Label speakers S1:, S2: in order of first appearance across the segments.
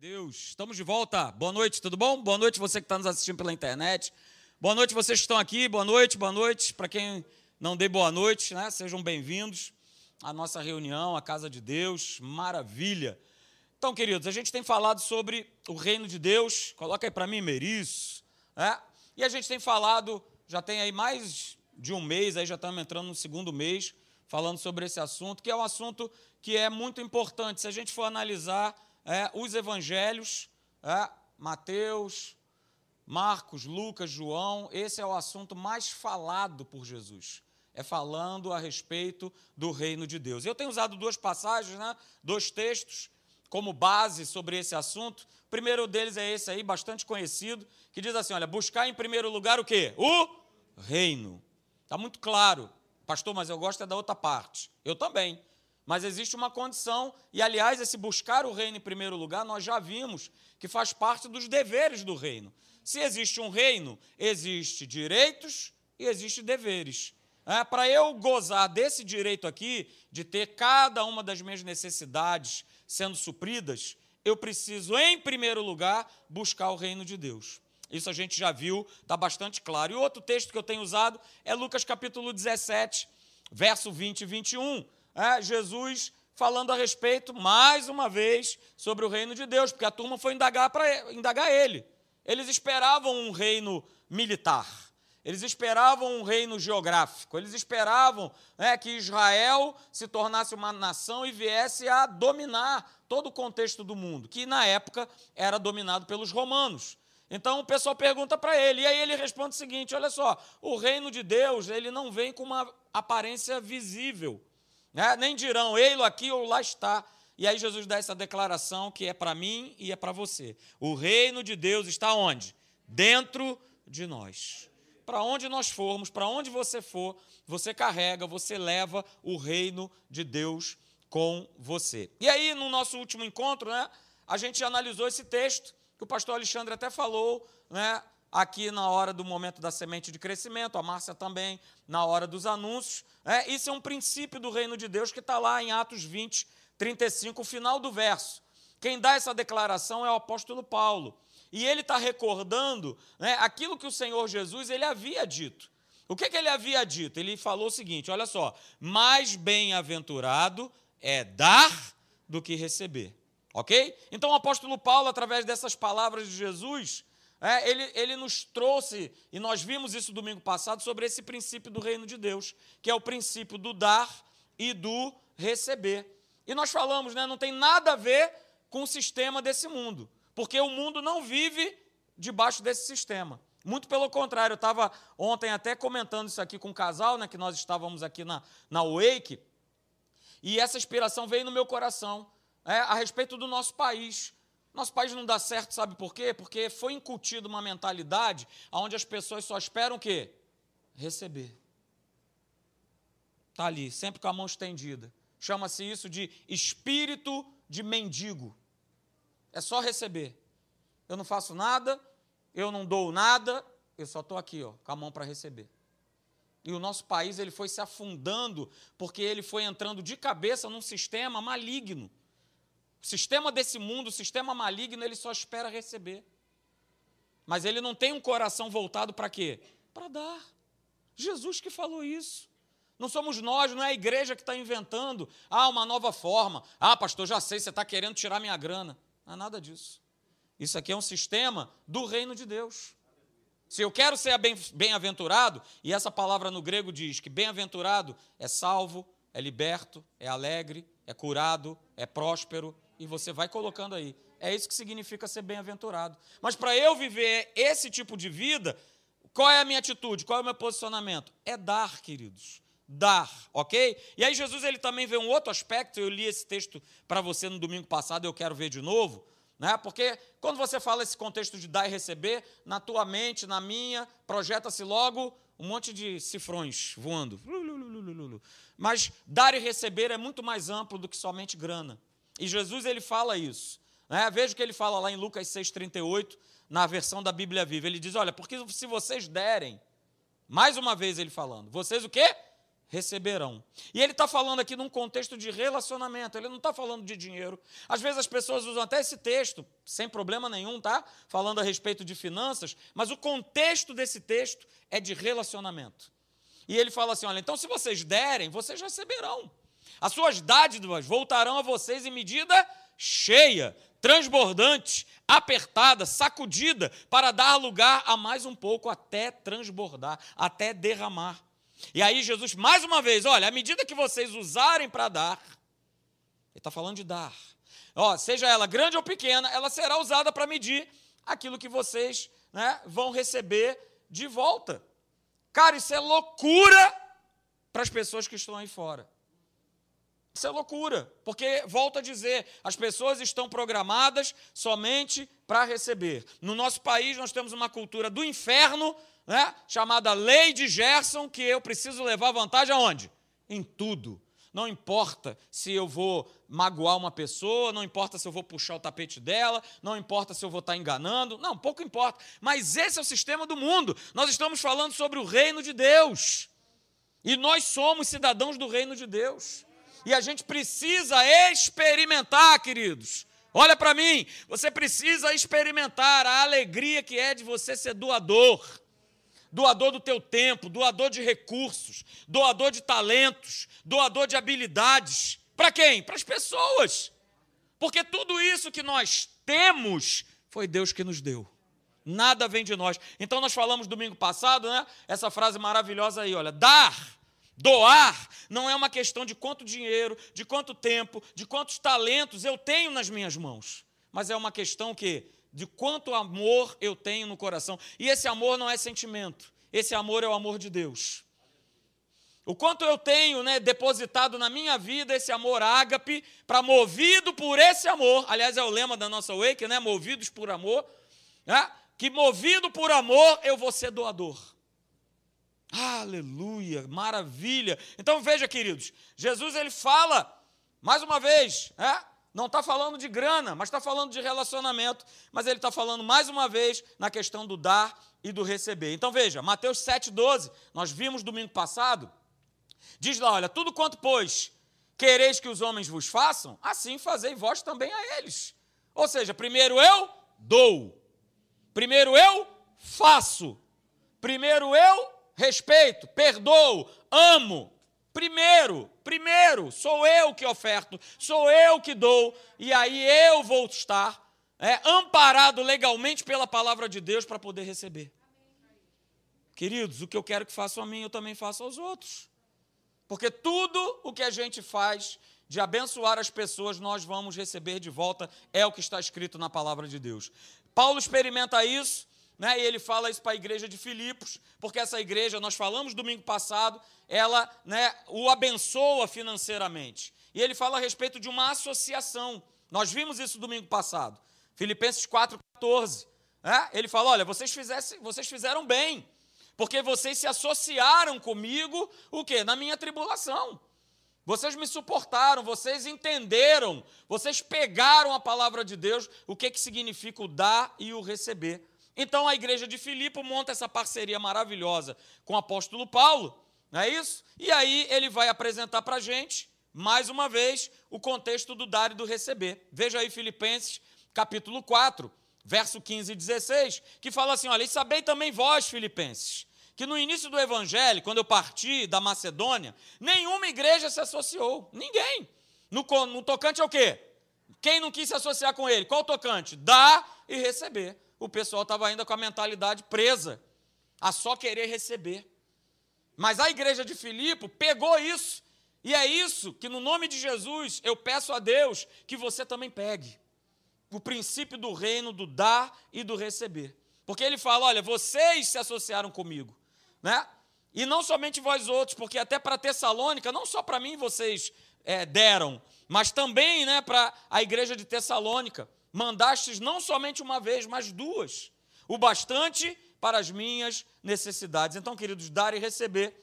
S1: Deus, estamos de volta. Boa noite, tudo bom? Boa noite você que está nos assistindo pela internet. Boa noite vocês que estão aqui. Boa noite, boa noite. Para quem não dê boa noite, né? Sejam bem-vindos à nossa reunião, à casa de Deus. Maravilha. Então, queridos, a gente tem falado sobre o reino de Deus. Coloca aí para mim, Meris. Né? E a gente tem falado, já tem aí mais de um mês, aí já estamos entrando no segundo mês, falando sobre esse assunto, que é um assunto que é muito importante. Se a gente for analisar é, os evangelhos, é, Mateus, Marcos, Lucas, João, esse é o assunto mais falado por Jesus. É falando a respeito do reino de Deus. Eu tenho usado duas passagens, né, dois textos, como base sobre esse assunto. O primeiro deles é esse aí, bastante conhecido, que diz assim: olha, buscar em primeiro lugar o quê? O reino. Está muito claro. Pastor, mas eu gosto é da outra parte. Eu também. Mas existe uma condição, e aliás, esse buscar o reino em primeiro lugar, nós já vimos que faz parte dos deveres do reino. Se existe um reino, existe direitos e existe deveres. É, Para eu gozar desse direito aqui, de ter cada uma das minhas necessidades sendo supridas, eu preciso, em primeiro lugar, buscar o reino de Deus. Isso a gente já viu, está bastante claro. E outro texto que eu tenho usado é Lucas capítulo 17, verso 20 e 21 é, Jesus falando a respeito, mais uma vez, sobre o reino de Deus, porque a turma foi indagar, pra, indagar ele. Eles esperavam um reino militar, eles esperavam um reino geográfico, eles esperavam né, que Israel se tornasse uma nação e viesse a dominar todo o contexto do mundo, que na época era dominado pelos romanos. Então o pessoal pergunta para ele, e aí ele responde o seguinte: olha só, o reino de Deus ele não vem com uma aparência visível. Né? Nem dirão, ei-lo aqui ou lá está. E aí Jesus dá essa declaração que é para mim e é para você. O reino de Deus está onde? Dentro de nós. Para onde nós formos, para onde você for, você carrega, você leva o reino de Deus com você. E aí, no nosso último encontro, né, a gente analisou esse texto, que o pastor Alexandre até falou, né, aqui na hora do momento da semente de crescimento, a Márcia também, na hora dos anúncios. É, isso é um princípio do reino de Deus que está lá em Atos 20, 35, o final do verso. Quem dá essa declaração é o apóstolo Paulo. E ele está recordando né, aquilo que o Senhor Jesus ele havia dito. O que, que ele havia dito? Ele falou o seguinte: olha só, mais bem-aventurado é dar do que receber. Ok? Então o apóstolo Paulo, através dessas palavras de Jesus, é, ele, ele nos trouxe, e nós vimos isso domingo passado, sobre esse princípio do reino de Deus, que é o princípio do dar e do receber. E nós falamos, né, não tem nada a ver com o sistema desse mundo, porque o mundo não vive debaixo desse sistema. Muito pelo contrário, eu estava ontem até comentando isso aqui com um casal, né, que nós estávamos aqui na, na Wake, e essa inspiração veio no meu coração é, a respeito do nosso país. Nosso país não dá certo, sabe por quê? Porque foi incutido uma mentalidade onde as pessoas só esperam o quê? Receber. Está ali, sempre com a mão estendida. Chama-se isso de espírito de mendigo. É só receber. Eu não faço nada, eu não dou nada, eu só estou aqui, ó, com a mão para receber. E o nosso país ele foi se afundando porque ele foi entrando de cabeça num sistema maligno o sistema desse mundo, o sistema maligno, ele só espera receber. Mas ele não tem um coração voltado para quê? Para dar. Jesus que falou isso. Não somos nós, não é a igreja que está inventando. Ah, uma nova forma. Ah, pastor, já sei, você está querendo tirar minha grana. Não é nada disso. Isso aqui é um sistema do reino de Deus. Se eu quero ser bem-aventurado, e essa palavra no grego diz que bem-aventurado é salvo, é liberto, é alegre, é curado, é próspero, e você vai colocando aí. É isso que significa ser bem-aventurado. Mas para eu viver esse tipo de vida, qual é a minha atitude? Qual é o meu posicionamento? É dar, queridos. Dar, ok? E aí Jesus ele também vê um outro aspecto. Eu li esse texto para você no domingo passado, eu quero ver de novo. Né? Porque quando você fala esse contexto de dar e receber, na tua mente, na minha, projeta-se logo um monte de cifrões voando. Mas dar e receber é muito mais amplo do que somente grana. E Jesus ele fala isso. Né? Veja o que ele fala lá em Lucas 6,38, na versão da Bíblia Viva. Ele diz: Olha, porque se vocês derem, mais uma vez ele falando, vocês o quê? receberão. E ele está falando aqui num contexto de relacionamento, ele não está falando de dinheiro. Às vezes as pessoas usam até esse texto, sem problema nenhum, tá? Falando a respeito de finanças, mas o contexto desse texto é de relacionamento. E ele fala assim: olha, então se vocês derem, vocês receberão. As suas dádivas voltarão a vocês em medida cheia, transbordante, apertada, sacudida, para dar lugar a mais um pouco até transbordar, até derramar. E aí Jesus, mais uma vez, olha, à medida que vocês usarem para dar, ele está falando de dar, ó, seja ela grande ou pequena, ela será usada para medir aquilo que vocês né, vão receber de volta. Cara, isso é loucura para as pessoas que estão aí fora. Isso é loucura, porque, volto a dizer, as pessoas estão programadas somente para receber. No nosso país, nós temos uma cultura do inferno, né, chamada Lei de Gerson, que eu preciso levar vantagem aonde? Em tudo. Não importa se eu vou magoar uma pessoa, não importa se eu vou puxar o tapete dela, não importa se eu vou estar enganando, não, pouco importa. Mas esse é o sistema do mundo. Nós estamos falando sobre o reino de Deus. E nós somos cidadãos do reino de Deus. E a gente precisa experimentar, queridos. Olha para mim, você precisa experimentar a alegria que é de você ser doador. Doador do teu tempo, doador de recursos, doador de talentos, doador de habilidades. Para quem? Para as pessoas. Porque tudo isso que nós temos foi Deus que nos deu. Nada vem de nós. Então nós falamos domingo passado, né? Essa frase maravilhosa aí, olha, dar Doar não é uma questão de quanto dinheiro, de quanto tempo, de quantos talentos eu tenho nas minhas mãos, mas é uma questão que de quanto amor eu tenho no coração. E esse amor não é sentimento, esse amor é o amor de Deus. O quanto eu tenho né, depositado na minha vida esse amor ágape, para movido por esse amor, aliás, é o lema da nossa Wake, né? Movidos por amor, né? que movido por amor eu vou ser doador. Aleluia, maravilha. Então veja, queridos, Jesus ele fala, mais uma vez, é? não está falando de grana, mas está falando de relacionamento, mas ele está falando mais uma vez na questão do dar e do receber. Então veja, Mateus 7,12, nós vimos domingo passado, diz lá: olha, tudo quanto, pois, quereis que os homens vos façam, assim fazei vós também a eles. Ou seja, primeiro eu dou, primeiro eu faço, primeiro eu respeito, perdoo, amo. Primeiro, primeiro, sou eu que oferto, sou eu que dou, e aí eu vou estar é, amparado legalmente pela palavra de Deus para poder receber. Queridos, o que eu quero que façam a mim, eu também faço aos outros. Porque tudo o que a gente faz de abençoar as pessoas, nós vamos receber de volta, é o que está escrito na palavra de Deus. Paulo experimenta isso né? E ele fala isso para a igreja de Filipos, porque essa igreja, nós falamos domingo passado, ela né, o abençoa financeiramente. E ele fala a respeito de uma associação. Nós vimos isso domingo passado. Filipenses 4,14. Né? Ele fala: olha, vocês, fizesse, vocês fizeram bem, porque vocês se associaram comigo, o quê? Na minha tribulação. Vocês me suportaram, vocês entenderam, vocês pegaram a palavra de Deus, o que, que significa o dar e o receber. Então a igreja de Filipe monta essa parceria maravilhosa com o apóstolo Paulo, não é isso? E aí ele vai apresentar para a gente, mais uma vez, o contexto do dar e do receber. Veja aí Filipenses capítulo 4, verso 15 e 16, que fala assim: olha, e sabei também vós, filipenses, que no início do evangelho, quando eu parti da Macedônia, nenhuma igreja se associou, ninguém. No, no tocante ao quê? Quem não quis se associar com ele? Qual tocante? Dar e receber o pessoal estava ainda com a mentalidade presa a só querer receber. Mas a igreja de Filipe pegou isso, e é isso que, no nome de Jesus, eu peço a Deus que você também pegue. O princípio do reino, do dar e do receber. Porque ele fala: olha, vocês se associaram comigo, né? E não somente vós outros, porque até para Tessalônica, não só para mim vocês é, deram, mas também né, para a igreja de Tessalônica mandastes não somente uma vez, mas duas, o bastante para as minhas necessidades. Então, queridos, dar e receber,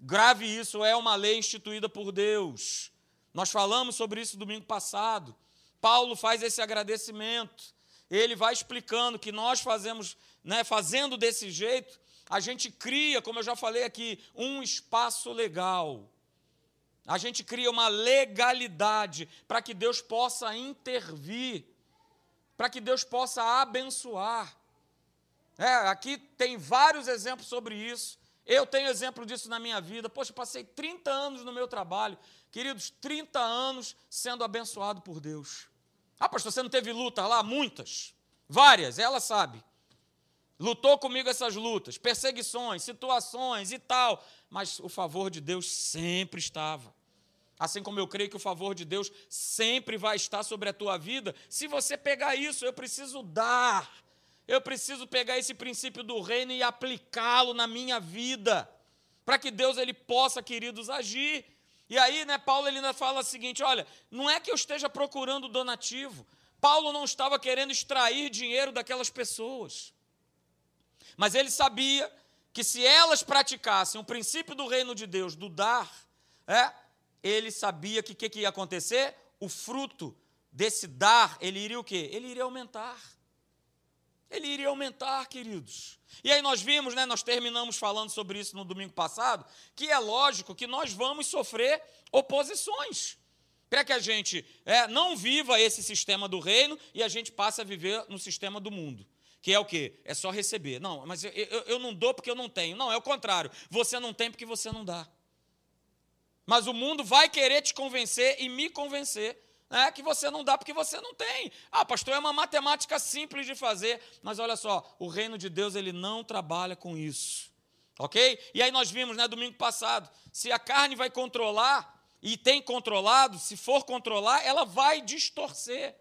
S1: grave isso, é uma lei instituída por Deus. Nós falamos sobre isso domingo passado. Paulo faz esse agradecimento. Ele vai explicando que nós fazemos, né, fazendo desse jeito, a gente cria, como eu já falei aqui, um espaço legal. A gente cria uma legalidade para que Deus possa intervir, para que Deus possa abençoar. É, aqui tem vários exemplos sobre isso. Eu tenho exemplo disso na minha vida. Poxa, passei 30 anos no meu trabalho. Queridos, 30 anos sendo abençoado por Deus. Ah, pastor, você não teve luta lá? Muitas. Várias, ela sabe. Lutou comigo essas lutas, perseguições, situações e tal. Mas o favor de Deus sempre estava. Assim como eu creio que o favor de Deus sempre vai estar sobre a tua vida, se você pegar isso, eu preciso dar. Eu preciso pegar esse princípio do reino e aplicá-lo na minha vida, para que Deus ele possa, queridos, agir. E aí, né, Paulo ele ainda fala o seguinte: olha, não é que eu esteja procurando donativo. Paulo não estava querendo extrair dinheiro daquelas pessoas. Mas ele sabia que se elas praticassem o princípio do reino de Deus, do dar, é, ele sabia que o que, que ia acontecer? O fruto desse dar, ele iria o quê? Ele iria aumentar. Ele iria aumentar, queridos. E aí nós vimos, né, nós terminamos falando sobre isso no domingo passado, que é lógico que nós vamos sofrer oposições. Para que a gente é, não viva esse sistema do reino e a gente passe a viver no sistema do mundo. Que é o quê? É só receber. Não, mas eu, eu, eu não dou porque eu não tenho. Não, é o contrário. Você não tem porque você não dá. Mas o mundo vai querer te convencer e me convencer né, que você não dá porque você não tem. Ah, pastor, é uma matemática simples de fazer, mas olha só, o reino de Deus ele não trabalha com isso. Ok? E aí nós vimos, né, domingo passado, se a carne vai controlar, e tem controlado, se for controlar, ela vai distorcer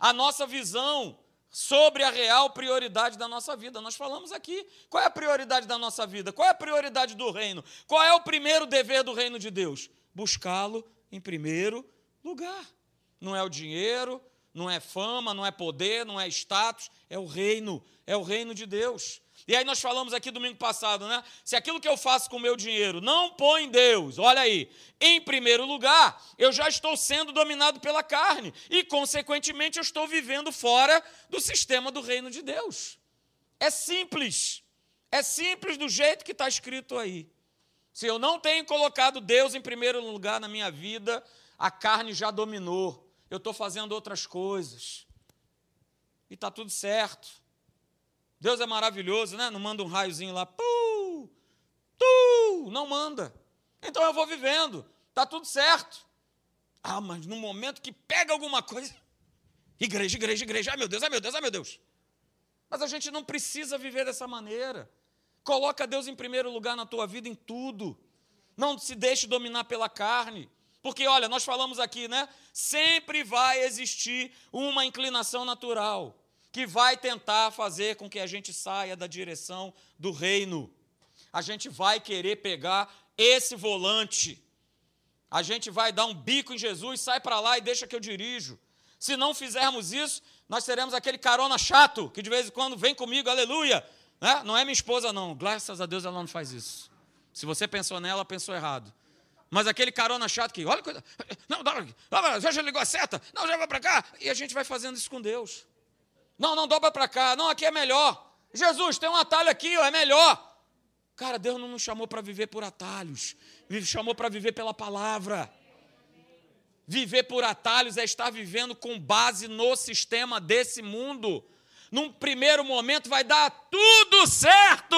S1: a nossa visão sobre a real prioridade da nossa vida. Nós falamos aqui. Qual é a prioridade da nossa vida? Qual é a prioridade do reino? Qual é o primeiro dever do reino de Deus? Buscá-lo em primeiro lugar. Não é o dinheiro, não é fama, não é poder, não é status, é o reino, é o reino de Deus. E aí nós falamos aqui domingo passado, né? Se aquilo que eu faço com o meu dinheiro não põe Deus, olha aí, em primeiro lugar, eu já estou sendo dominado pela carne e, consequentemente, eu estou vivendo fora do sistema do reino de Deus. É simples. É simples do jeito que está escrito aí. Se eu não tenho colocado Deus em primeiro lugar na minha vida, a carne já dominou. Eu estou fazendo outras coisas. E está tudo certo. Deus é maravilhoso, né? Não manda um raiozinho lá, pu, tu, não manda. Então eu vou vivendo, tá tudo certo. Ah, mas no momento que pega alguma coisa, igreja, igreja, igreja, ai meu Deus, ai meu Deus, ai meu Deus. Mas a gente não precisa viver dessa maneira. Coloca Deus em primeiro lugar na tua vida em tudo. Não se deixe dominar pela carne. Porque, olha, nós falamos aqui, né? Sempre vai existir uma inclinação natural que vai tentar fazer com que a gente saia da direção do reino. A gente vai querer pegar esse volante. A gente vai dar um bico em Jesus, sai para lá e deixa que eu dirijo. Se não fizermos isso, nós teremos aquele carona chato que de vez em quando vem comigo, aleluia. Né? Não é minha esposa, não. Graças a Deus ela não faz isso. Se você pensou nela, pensou errado. Mas aquele carona chato que, olha, não, não, já ligou a seta, não, já vai para cá. E a gente vai fazendo isso com Deus. Não, não dobra para cá. Não, aqui é melhor. Jesus, tem um atalho aqui, ó, é melhor. Cara, Deus não nos chamou para viver por atalhos. Ele chamou para viver pela palavra. Viver por atalhos é estar vivendo com base no sistema desse mundo. Num primeiro momento vai dar tudo certo.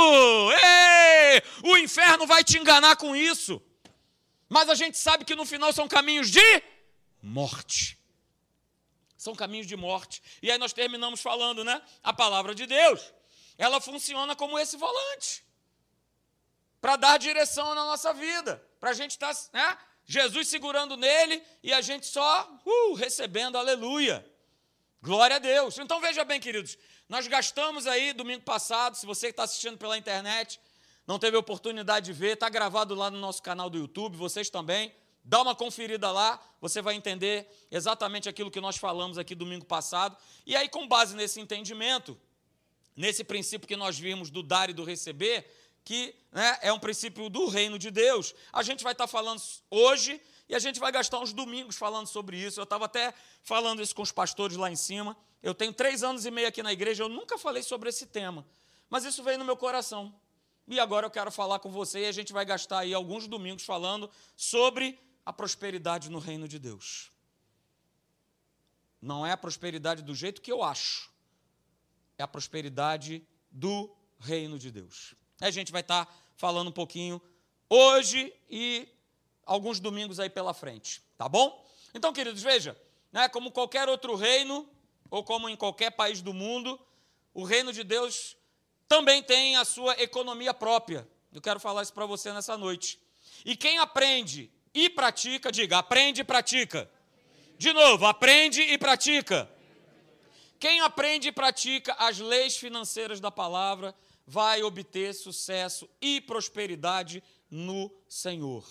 S1: Ei! O inferno vai te enganar com isso. Mas a gente sabe que no final são caminhos de morte são caminhos de morte. E aí nós terminamos falando, né? A palavra de Deus, ela funciona como esse volante para dar direção na nossa vida, para a gente estar, tá, né? Jesus segurando nele e a gente só uh, recebendo, aleluia. Glória a Deus. Então veja bem, queridos, nós gastamos aí domingo passado, se você está assistindo pela internet, não teve oportunidade de ver, está gravado lá no nosso canal do YouTube, vocês também. Dá uma conferida lá, você vai entender exatamente aquilo que nós falamos aqui domingo passado. E aí, com base nesse entendimento, nesse princípio que nós vimos do dar e do receber, que né, é um princípio do reino de Deus, a gente vai estar falando hoje e a gente vai gastar uns domingos falando sobre isso. Eu estava até falando isso com os pastores lá em cima. Eu tenho três anos e meio aqui na igreja, eu nunca falei sobre esse tema, mas isso veio no meu coração. E agora eu quero falar com você e a gente vai gastar aí alguns domingos falando sobre a prosperidade no reino de Deus. Não é a prosperidade do jeito que eu acho, é a prosperidade do reino de Deus. A gente vai estar falando um pouquinho hoje e alguns domingos aí pela frente, tá bom? Então, queridos, veja, né, como qualquer outro reino, ou como em qualquer país do mundo, o reino de Deus também tem a sua economia própria. Eu quero falar isso para você nessa noite. E quem aprende e pratica, diga, aprende e pratica. De novo, aprende e pratica. Quem aprende e pratica as leis financeiras da palavra vai obter sucesso e prosperidade no Senhor.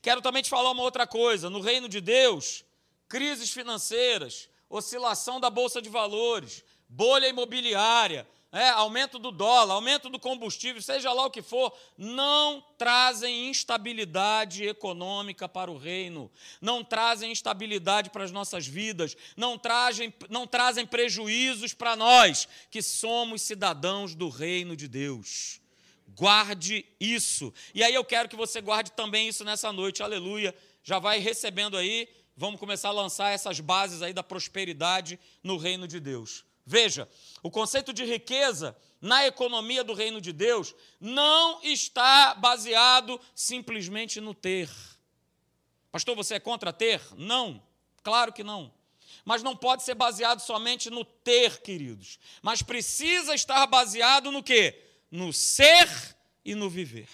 S1: Quero também te falar uma outra coisa: no reino de Deus, crises financeiras, oscilação da bolsa de valores, bolha imobiliária, é, aumento do dólar, aumento do combustível, seja lá o que for, não trazem instabilidade econômica para o reino, não trazem instabilidade para as nossas vidas, não trazem, não trazem prejuízos para nós, que somos cidadãos do reino de Deus. Guarde isso. E aí eu quero que você guarde também isso nessa noite, aleluia. Já vai recebendo aí, vamos começar a lançar essas bases aí da prosperidade no reino de Deus. Veja, o conceito de riqueza na economia do reino de Deus não está baseado simplesmente no ter. Pastor, você é contra ter? Não, claro que não. Mas não pode ser baseado somente no ter, queridos. Mas precisa estar baseado no quê? No ser e no viver.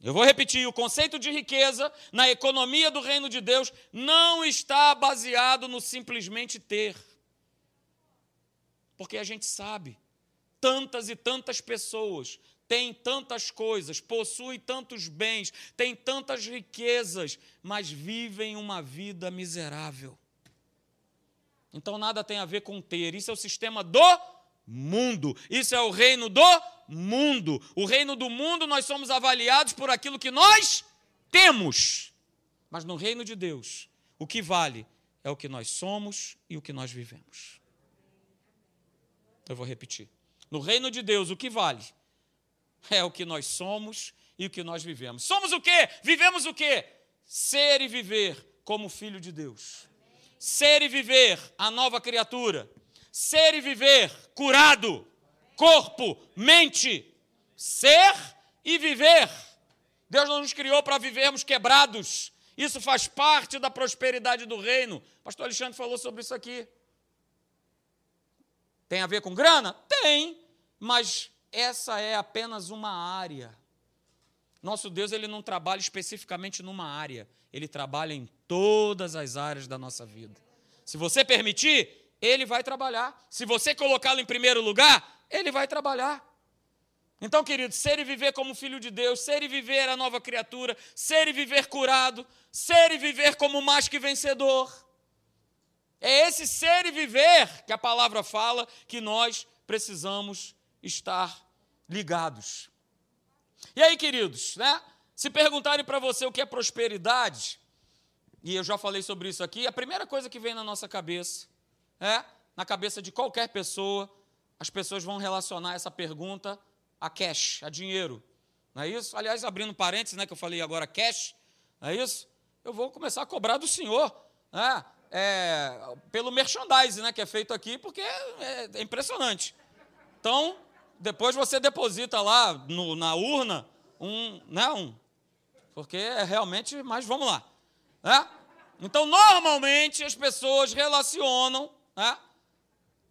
S1: Eu vou repetir: o conceito de riqueza na economia do reino de Deus não está baseado no simplesmente ter porque a gente sabe, tantas e tantas pessoas têm tantas coisas, possuem tantos bens, têm tantas riquezas, mas vivem uma vida miserável. Então nada tem a ver com ter, isso é o sistema do mundo, isso é o reino do mundo. O reino do mundo nós somos avaliados por aquilo que nós temos, mas no reino de Deus, o que vale é o que nós somos e o que nós vivemos. Eu vou repetir. No reino de Deus, o que vale é o que nós somos e o que nós vivemos. Somos o quê? Vivemos o quê? Ser e viver como filho de Deus. Ser e viver a nova criatura. Ser e viver curado, corpo, mente. Ser e viver. Deus não nos criou para vivermos quebrados. Isso faz parte da prosperidade do reino. pastor Alexandre falou sobre isso aqui. Tem a ver com grana? Tem, mas essa é apenas uma área. Nosso Deus ele não trabalha especificamente numa área, ele trabalha em todas as áreas da nossa vida. Se você permitir, ele vai trabalhar. Se você colocá-lo em primeiro lugar, ele vai trabalhar. Então, querido, ser e viver como filho de Deus, ser e viver a nova criatura, ser e viver curado, ser e viver como mais que vencedor. É esse ser e viver que a palavra fala que nós precisamos estar ligados. E aí, queridos, né? Se perguntarem para você o que é prosperidade, e eu já falei sobre isso aqui, a primeira coisa que vem na nossa cabeça, é, na cabeça de qualquer pessoa, as pessoas vão relacionar essa pergunta a cash, a dinheiro. Não é isso? Aliás, abrindo parênteses, né, que eu falei agora cash, não é isso? Eu vou começar a cobrar do senhor. Né? É, pelo merchandising né, que é feito aqui, porque é, é impressionante. Então, depois você deposita lá no, na urna um, né, um, porque é realmente, mas vamos lá. Né? Então, normalmente as pessoas relacionam né,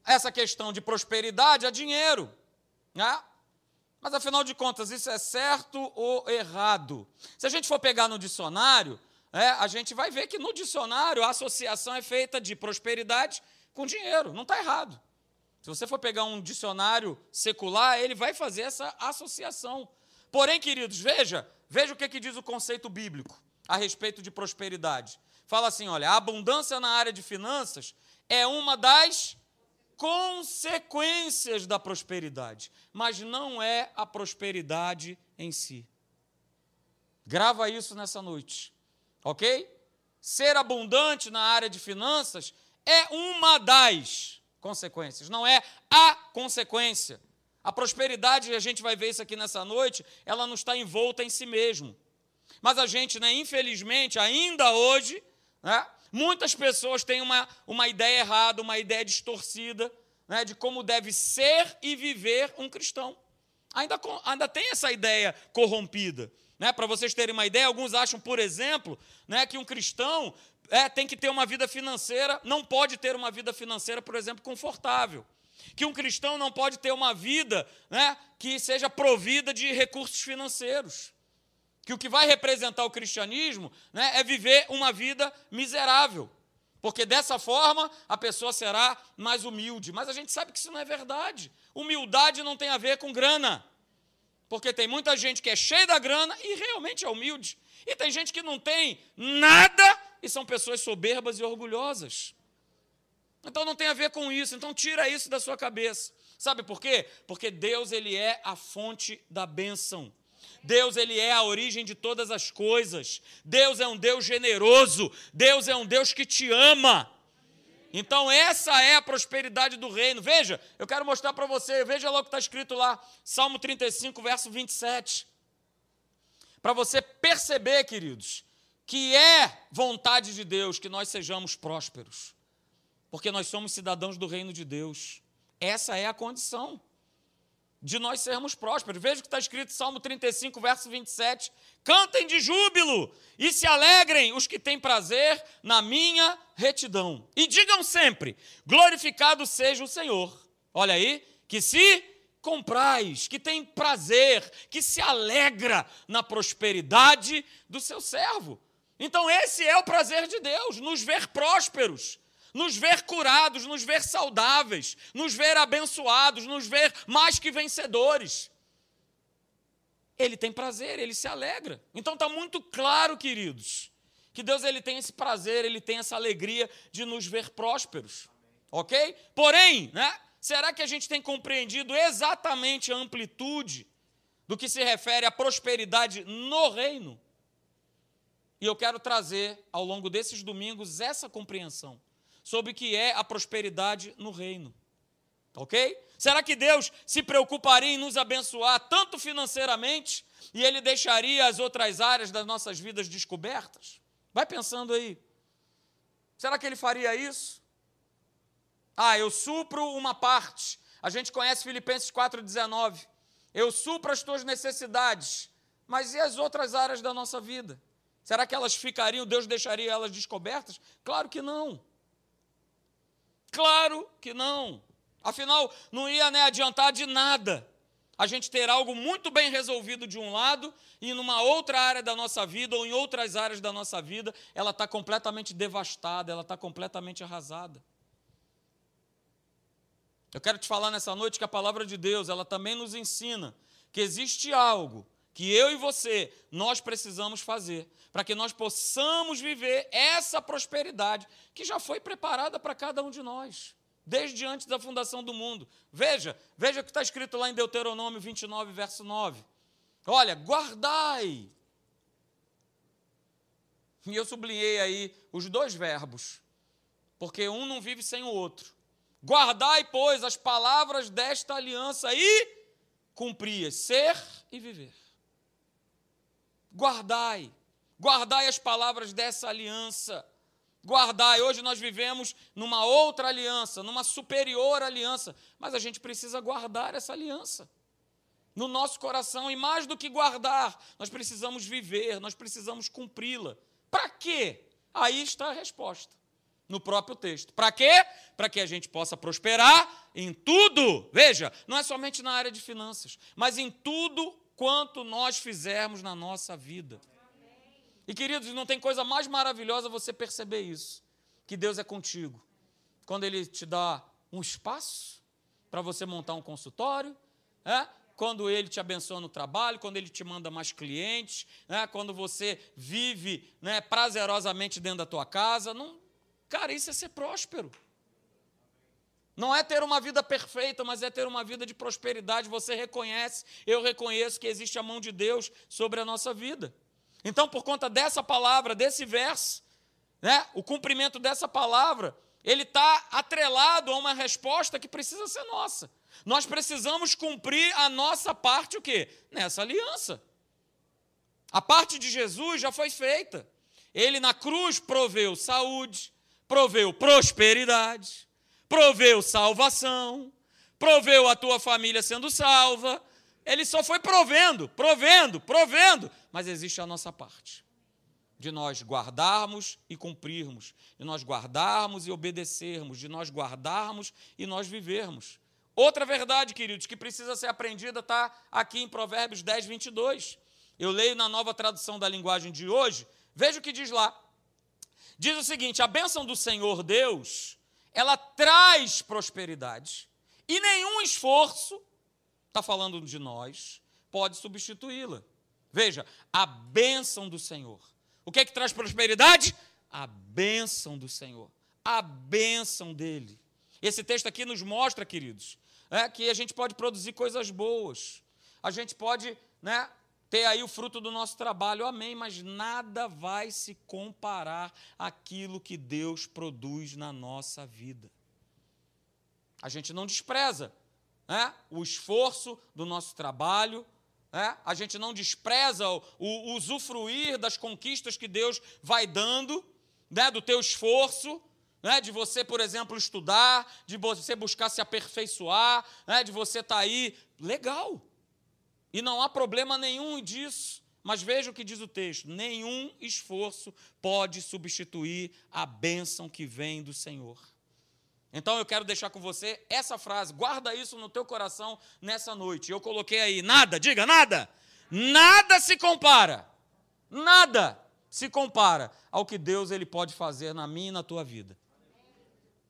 S1: essa questão de prosperidade a dinheiro. Né? Mas afinal de contas, isso é certo ou errado? Se a gente for pegar no dicionário, é, a gente vai ver que no dicionário a associação é feita de prosperidade com dinheiro. Não está errado. Se você for pegar um dicionário secular, ele vai fazer essa associação. Porém, queridos, veja, veja o que, que diz o conceito bíblico a respeito de prosperidade. Fala assim: olha, a abundância na área de finanças é uma das consequências da prosperidade, mas não é a prosperidade em si. Grava isso nessa noite. Ok? Ser abundante na área de finanças é uma das consequências, não é a consequência. A prosperidade, a gente vai ver isso aqui nessa noite, ela não está envolta em si mesmo. Mas a gente, né, infelizmente, ainda hoje, né, muitas pessoas têm uma, uma ideia errada, uma ideia distorcida né, de como deve ser e viver um cristão. Ainda, ainda tem essa ideia corrompida. Né? Para vocês terem uma ideia, alguns acham, por exemplo, né, que um cristão é, tem que ter uma vida financeira, não pode ter uma vida financeira, por exemplo, confortável. Que um cristão não pode ter uma vida né, que seja provida de recursos financeiros. Que o que vai representar o cristianismo né, é viver uma vida miserável. Porque dessa forma a pessoa será mais humilde. Mas a gente sabe que isso não é verdade. Humildade não tem a ver com grana. Porque tem muita gente que é cheia da grana e realmente é humilde. E tem gente que não tem nada e são pessoas soberbas e orgulhosas. Então não tem a ver com isso. Então tira isso da sua cabeça. Sabe por quê? Porque Deus ele é a fonte da bênção. Deus ele é a origem de todas as coisas. Deus é um Deus generoso. Deus é um Deus que te ama. Então, essa é a prosperidade do reino. Veja, eu quero mostrar para você, veja lá o que está escrito lá, Salmo 35, verso 27. Para você perceber, queridos, que é vontade de Deus que nós sejamos prósperos, porque nós somos cidadãos do reino de Deus. Essa é a condição de nós sermos prósperos. Veja o que está escrito em Salmo 35, verso 27. Cantem de júbilo e se alegrem os que têm prazer na minha retidão. E digam sempre: glorificado seja o Senhor. Olha aí, que se comprais, que tem prazer, que se alegra na prosperidade do seu servo. Então, esse é o prazer de Deus, nos ver prósperos nos ver curados, nos ver saudáveis, nos ver abençoados, nos ver mais que vencedores. Ele tem prazer, ele se alegra. Então está muito claro, queridos, que Deus ele tem esse prazer, ele tem essa alegria de nos ver prósperos. Ok? Porém, né, será que a gente tem compreendido exatamente a amplitude do que se refere à prosperidade no reino? E eu quero trazer ao longo desses domingos essa compreensão sobre o que é a prosperidade no reino. Ok? Será que Deus se preocuparia em nos abençoar tanto financeiramente e Ele deixaria as outras áreas das nossas vidas descobertas? Vai pensando aí. Será que Ele faria isso? Ah, eu supro uma parte. A gente conhece Filipenses 4,19. Eu supro as tuas necessidades. Mas e as outras áreas da nossa vida? Será que elas ficariam, Deus deixaria elas descobertas? Claro que não. Claro que não. Afinal, não ia né, adiantar de nada a gente ter algo muito bem resolvido de um lado e numa outra área da nossa vida ou em outras áreas da nossa vida ela está completamente devastada, ela está completamente arrasada. Eu quero te falar nessa noite que a palavra de Deus ela também nos ensina que existe algo que eu e você nós precisamos fazer para que nós possamos viver essa prosperidade que já foi preparada para cada um de nós, desde antes da fundação do mundo. Veja, veja o que está escrito lá em Deuteronômio 29, verso 9. Olha, guardai. E eu sublinhei aí os dois verbos, porque um não vive sem o outro. Guardai, pois, as palavras desta aliança e cumpri-as, ser e viver. Guardai. Guardai as palavras dessa aliança. Guardai. Hoje nós vivemos numa outra aliança, numa superior aliança, mas a gente precisa guardar essa aliança no nosso coração e mais do que guardar, nós precisamos viver, nós precisamos cumpri-la. Para quê? Aí está a resposta no próprio texto. Para quê? Para que a gente possa prosperar em tudo. Veja, não é somente na área de finanças, mas em tudo quanto nós fizermos na nossa vida. E queridos, não tem coisa mais maravilhosa você perceber isso, que Deus é contigo. Quando Ele te dá um espaço para você montar um consultório, é? quando Ele te abençoa no trabalho, quando Ele te manda mais clientes, né? quando você vive né, prazerosamente dentro da tua casa. Não, cara, isso é ser próspero. Não é ter uma vida perfeita, mas é ter uma vida de prosperidade. Você reconhece, eu reconheço que existe a mão de Deus sobre a nossa vida. Então, por conta dessa palavra, desse verso, né, o cumprimento dessa palavra, ele está atrelado a uma resposta que precisa ser nossa. Nós precisamos cumprir a nossa parte o quê? Nessa aliança. A parte de Jesus já foi feita. Ele na cruz proveu saúde, proveu prosperidade, proveu salvação, proveu a tua família sendo salva. Ele só foi provendo, provendo, provendo, mas existe a nossa parte. De nós guardarmos e cumprirmos, de nós guardarmos e obedecermos, de nós guardarmos e nós vivermos. Outra verdade, queridos, que precisa ser aprendida está aqui em Provérbios 10, 22. Eu leio na nova tradução da linguagem de hoje, veja o que diz lá. Diz o seguinte: a bênção do Senhor Deus, ela traz prosperidade, e nenhum esforço, está falando de nós, pode substituí-la. Veja, a bênção do Senhor. O que é que traz prosperidade? A bênção do Senhor, a bênção dele. Esse texto aqui nos mostra, queridos, é, que a gente pode produzir coisas boas, a gente pode né, ter aí o fruto do nosso trabalho, amém, mas nada vai se comparar àquilo que Deus produz na nossa vida. A gente não despreza né, o esforço do nosso trabalho, né, a gente não despreza o, o, usufruir das conquistas que Deus vai dando, né, do teu esforço, né, de você, por exemplo, estudar, de você buscar se aperfeiçoar, né, de você estar tá aí. Legal, e não há problema nenhum disso. Mas veja o que diz o texto: nenhum esforço pode substituir a bênção que vem do Senhor. Então eu quero deixar com você essa frase, guarda isso no teu coração nessa noite. Eu coloquei aí, nada, diga nada. Nada se compara. Nada se compara ao que Deus ele pode fazer na minha e na tua vida.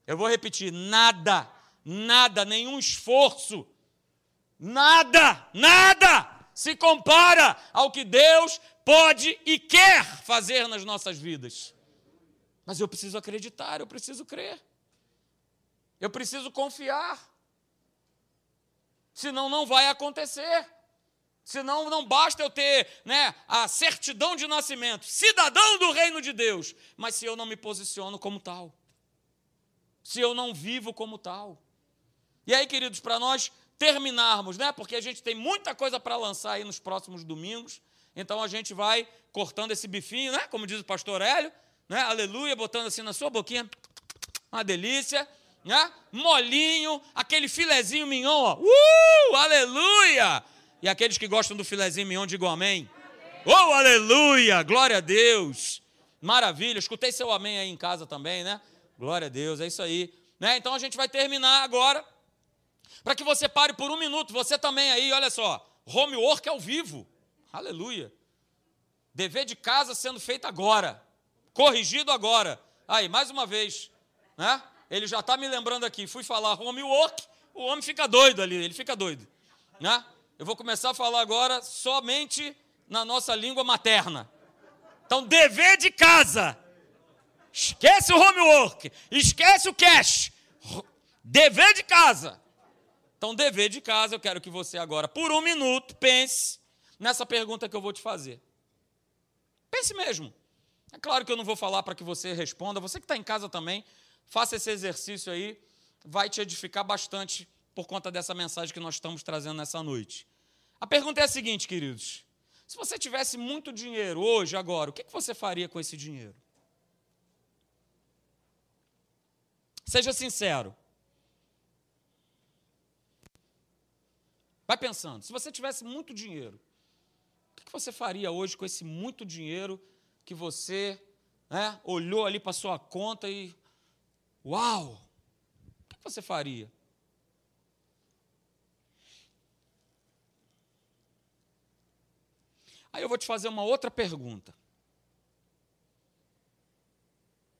S1: Eu vou repetir, nada, nada, nenhum esforço Nada, nada se compara ao que Deus pode e quer fazer nas nossas vidas. Mas eu preciso acreditar, eu preciso crer. Eu preciso confiar. Senão não vai acontecer. Senão não basta eu ter né, a certidão de nascimento, cidadão do reino de Deus, mas se eu não me posiciono como tal, se eu não vivo como tal. E aí, queridos, para nós terminarmos, né? Porque a gente tem muita coisa para lançar aí nos próximos domingos. Então a gente vai cortando esse bifinho, né? Como diz o pastor Hélio, né? Aleluia, botando assim na sua boquinha. Uma delícia, né? Molinho, aquele filezinho mignon, ó. Uh! Aleluia! E aqueles que gostam do filezinho mignon, digam amém. Oh, aleluia! Glória a Deus! Maravilha! Escutei seu amém aí em casa também, né? Glória a Deus, é isso aí. Né? Então a gente vai terminar agora para que você pare por um minuto, você também aí, olha só, homework ao vivo. Aleluia. Dever de casa sendo feito agora. Corrigido agora. Aí, mais uma vez. Né? Ele já está me lembrando aqui. Fui falar homework, o homem fica doido ali, ele fica doido. Né? Eu vou começar a falar agora somente na nossa língua materna. Então, dever de casa. Esquece o homework. Esquece o cash. Dever de casa. Então, dever de casa, eu quero que você agora, por um minuto, pense nessa pergunta que eu vou te fazer. Pense mesmo. É claro que eu não vou falar para que você responda. Você que está em casa também, faça esse exercício aí. Vai te edificar bastante por conta dessa mensagem que nós estamos trazendo nessa noite. A pergunta é a seguinte, queridos: se você tivesse muito dinheiro hoje, agora, o que você faria com esse dinheiro? Seja sincero. Vai pensando, se você tivesse muito dinheiro, o que você faria hoje com esse muito dinheiro que você né, olhou ali para sua conta e. Uau! O que você faria? Aí eu vou te fazer uma outra pergunta.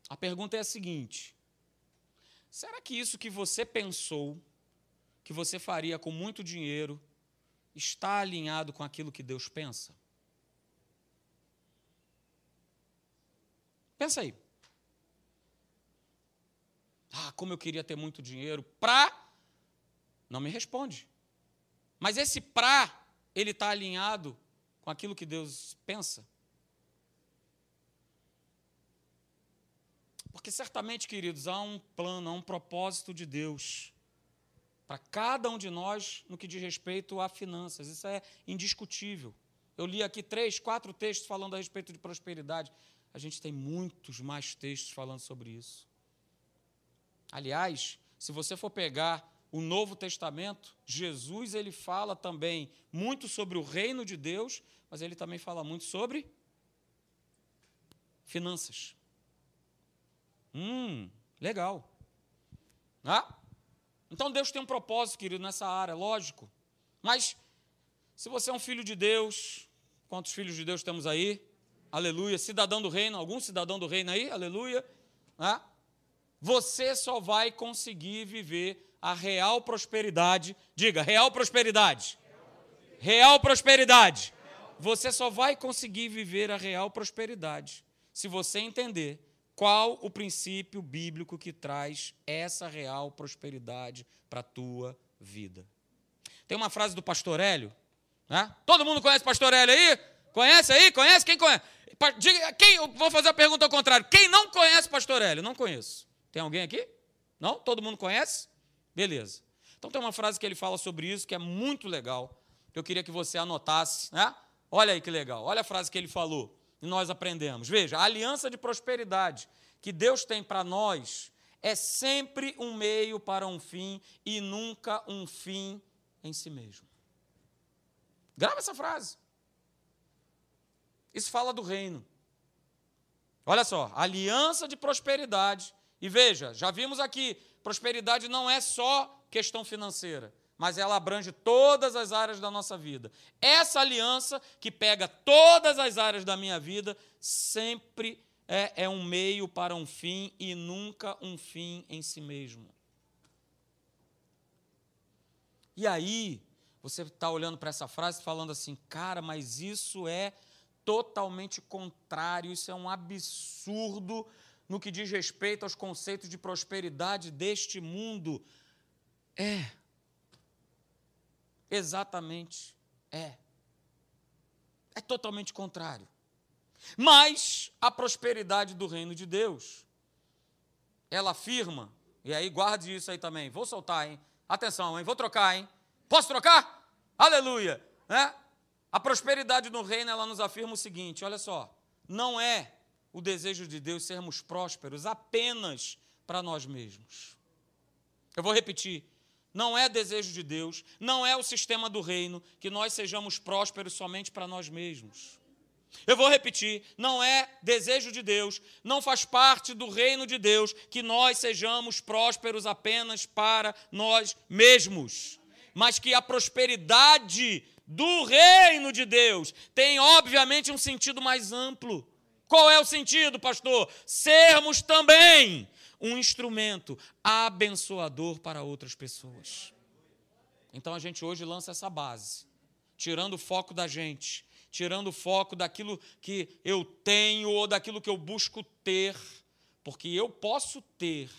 S1: A pergunta é a seguinte: será que isso que você pensou que você faria com muito dinheiro está alinhado com aquilo que Deus pensa? Pensa aí. Ah, como eu queria ter muito dinheiro para. Não me responde. Mas esse para, ele está alinhado com aquilo que Deus pensa? Porque certamente, queridos, há um plano, há um propósito de Deus para cada um de nós no que diz respeito a finanças. Isso é indiscutível. Eu li aqui três, quatro textos falando a respeito de prosperidade. A gente tem muitos mais textos falando sobre isso. Aliás, se você for pegar o Novo Testamento, Jesus ele fala também muito sobre o reino de Deus, mas ele também fala muito sobre finanças. Hum, legal. Ah? Então Deus tem um propósito, querido, nessa área, lógico. Mas se você é um filho de Deus, quantos filhos de Deus temos aí? Aleluia. Cidadão do reino, algum cidadão do reino aí? Aleluia. Você só vai conseguir viver a real prosperidade. Diga, real prosperidade. Real prosperidade. Você só vai conseguir viver a real prosperidade se você entender qual o princípio bíblico que traz essa real prosperidade para a tua vida. Tem uma frase do pastor Hélio, né? Todo mundo conhece o pastor Hélio aí? Conhece aí? Conhece? Quem conhece? Diga, quem, vou fazer a pergunta ao contrário. Quem não conhece o pastor Hélio? Não conheço. Tem alguém aqui? Não? Todo mundo conhece? Beleza. Então tem uma frase que ele fala sobre isso que é muito legal, que eu queria que você anotasse, né? Olha aí que legal. Olha a frase que ele falou nós aprendemos. Veja, a aliança de prosperidade que Deus tem para nós é sempre um meio para um fim e nunca um fim em si mesmo. Grava essa frase. Isso fala do reino. Olha só, aliança de prosperidade. E veja, já vimos aqui, prosperidade não é só questão financeira mas ela abrange todas as áreas da nossa vida. Essa aliança que pega todas as áreas da minha vida sempre é, é um meio para um fim e nunca um fim em si mesmo. E aí, você está olhando para essa frase falando assim, cara, mas isso é totalmente contrário, isso é um absurdo no que diz respeito aos conceitos de prosperidade deste mundo. É, Exatamente é. É totalmente contrário. Mas a prosperidade do reino de Deus, ela afirma, e aí guarde isso aí também, vou soltar, hein? Atenção, hein? Vou trocar, hein? Posso trocar? Aleluia! Né? A prosperidade do reino, ela nos afirma o seguinte: olha só, não é o desejo de Deus sermos prósperos apenas para nós mesmos. Eu vou repetir não é desejo de Deus, não é o sistema do reino que nós sejamos prósperos somente para nós mesmos. Eu vou repetir: não é desejo de Deus, não faz parte do reino de Deus que nós sejamos prósperos apenas para nós mesmos, mas que a prosperidade do reino de Deus tem, obviamente, um sentido mais amplo. Qual é o sentido, pastor? Sermos também um instrumento abençoador para outras pessoas. Então a gente hoje lança essa base, tirando o foco da gente, tirando o foco daquilo que eu tenho ou daquilo que eu busco ter, porque eu posso ter,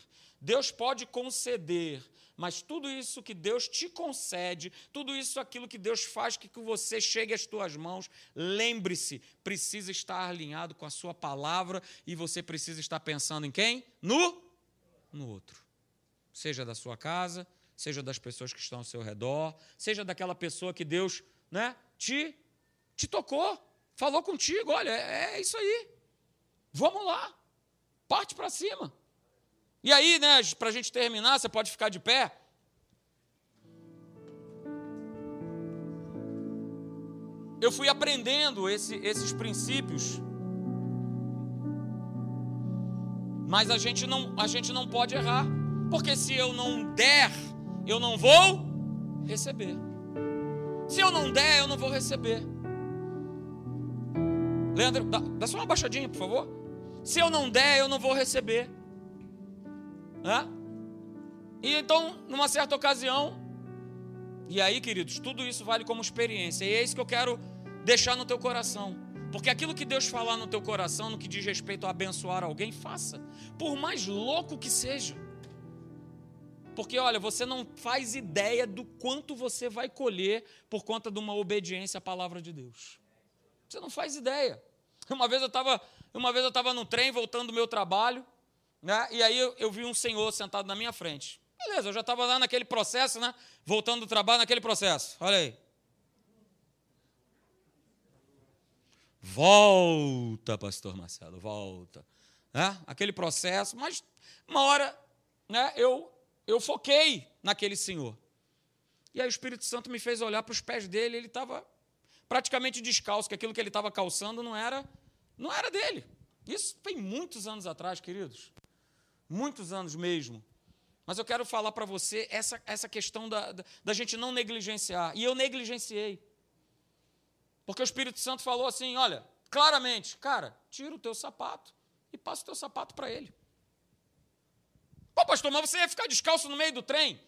S1: Deus pode conceder, mas tudo isso que Deus te concede, tudo isso aquilo que Deus faz que você chegue às tuas mãos, lembre-se, precisa estar alinhado com a sua palavra e você precisa estar pensando em quem? No no outro. Seja da sua casa, seja das pessoas que estão ao seu redor, seja daquela pessoa que Deus né, te, te tocou, falou contigo: olha, é, é isso aí. Vamos lá, parte para cima. E aí, né, para a gente terminar, você pode ficar de pé. Eu fui aprendendo esse, esses princípios Mas a gente não, a gente não pode errar, porque se eu não der, eu não vou receber. Se eu não der, eu não vou receber. Leandro, dá, dá só uma baixadinha, por favor. Se eu não der, eu não vou receber. E então, numa certa ocasião, e aí, queridos, tudo isso vale como experiência. E é isso que eu quero deixar no teu coração. Porque aquilo que Deus falar no teu coração, no que diz respeito a abençoar alguém, faça. Por mais louco que seja. Porque, olha, você não faz ideia do quanto você vai colher por conta de uma obediência à palavra de Deus. Você não faz ideia. Uma vez eu estava uma vez eu estava no trem voltando do meu trabalho, né? E aí eu, eu vi um senhor sentado na minha frente. Beleza, eu já estava lá naquele processo, né? Voltando do trabalho naquele processo. Olha aí. Volta, pastor Marcelo, volta. Né? Aquele processo, mas uma hora né, eu, eu foquei naquele senhor. E aí o Espírito Santo me fez olhar para os pés dele, ele estava praticamente descalço, que aquilo que ele estava calçando não era, não era dele. Isso foi muitos anos atrás, queridos. Muitos anos mesmo. Mas eu quero falar para você essa, essa questão da, da, da gente não negligenciar. E eu negligenciei. Porque o Espírito Santo falou assim: olha, claramente, cara, tira o teu sapato e passa o teu sapato para ele. Pô, pastor, mas você ia ficar descalço no meio do trem?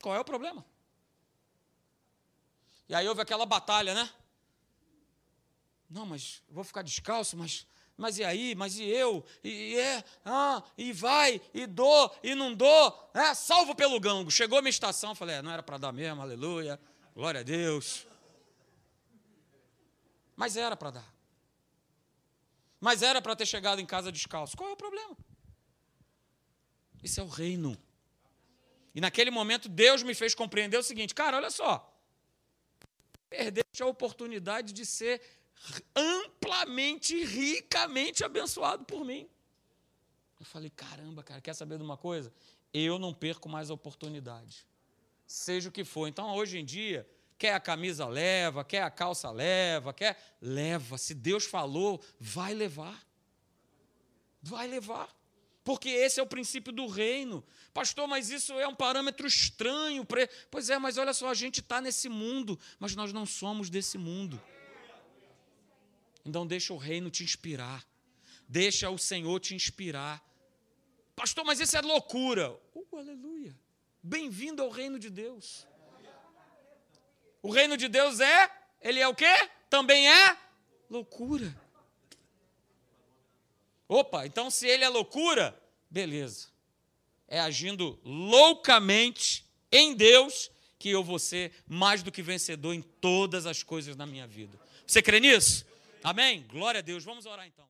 S1: Qual é o problema? E aí houve aquela batalha, né? Não, mas vou ficar descalço, mas mas e aí? Mas e eu? E, é, ah, e vai, e dou, e não dou, é, salvo pelo gango. Chegou a minha estação, falei, é, não era para dar mesmo, aleluia, glória a Deus. Mas era para dar. Mas era para ter chegado em casa descalço. Qual é o problema? Isso é o reino. E naquele momento Deus me fez compreender o seguinte, cara, olha só. Perdeste a oportunidade de ser amplamente, ricamente abençoado por mim. Eu falei, caramba, cara, quer saber de uma coisa? Eu não perco mais a oportunidade. Seja o que for. Então, hoje em dia, quer a camisa leva, quer a calça leva, quer. Leva. Se Deus falou, vai levar. Vai levar. Porque esse é o princípio do reino. Pastor, mas isso é um parâmetro estranho. Pois é, mas olha só, a gente está nesse mundo, mas nós não somos desse mundo. Então deixa o reino te inspirar. Deixa o Senhor te inspirar. Pastor, mas isso é loucura. Uh, aleluia. Bem-vindo ao reino de Deus. O reino de Deus é, ele é o quê? Também é loucura. Opa, então se ele é loucura, beleza. É agindo loucamente em Deus que eu vou ser mais do que vencedor em todas as coisas na minha vida. Você crê nisso? Amém? Glória a Deus. Vamos orar então.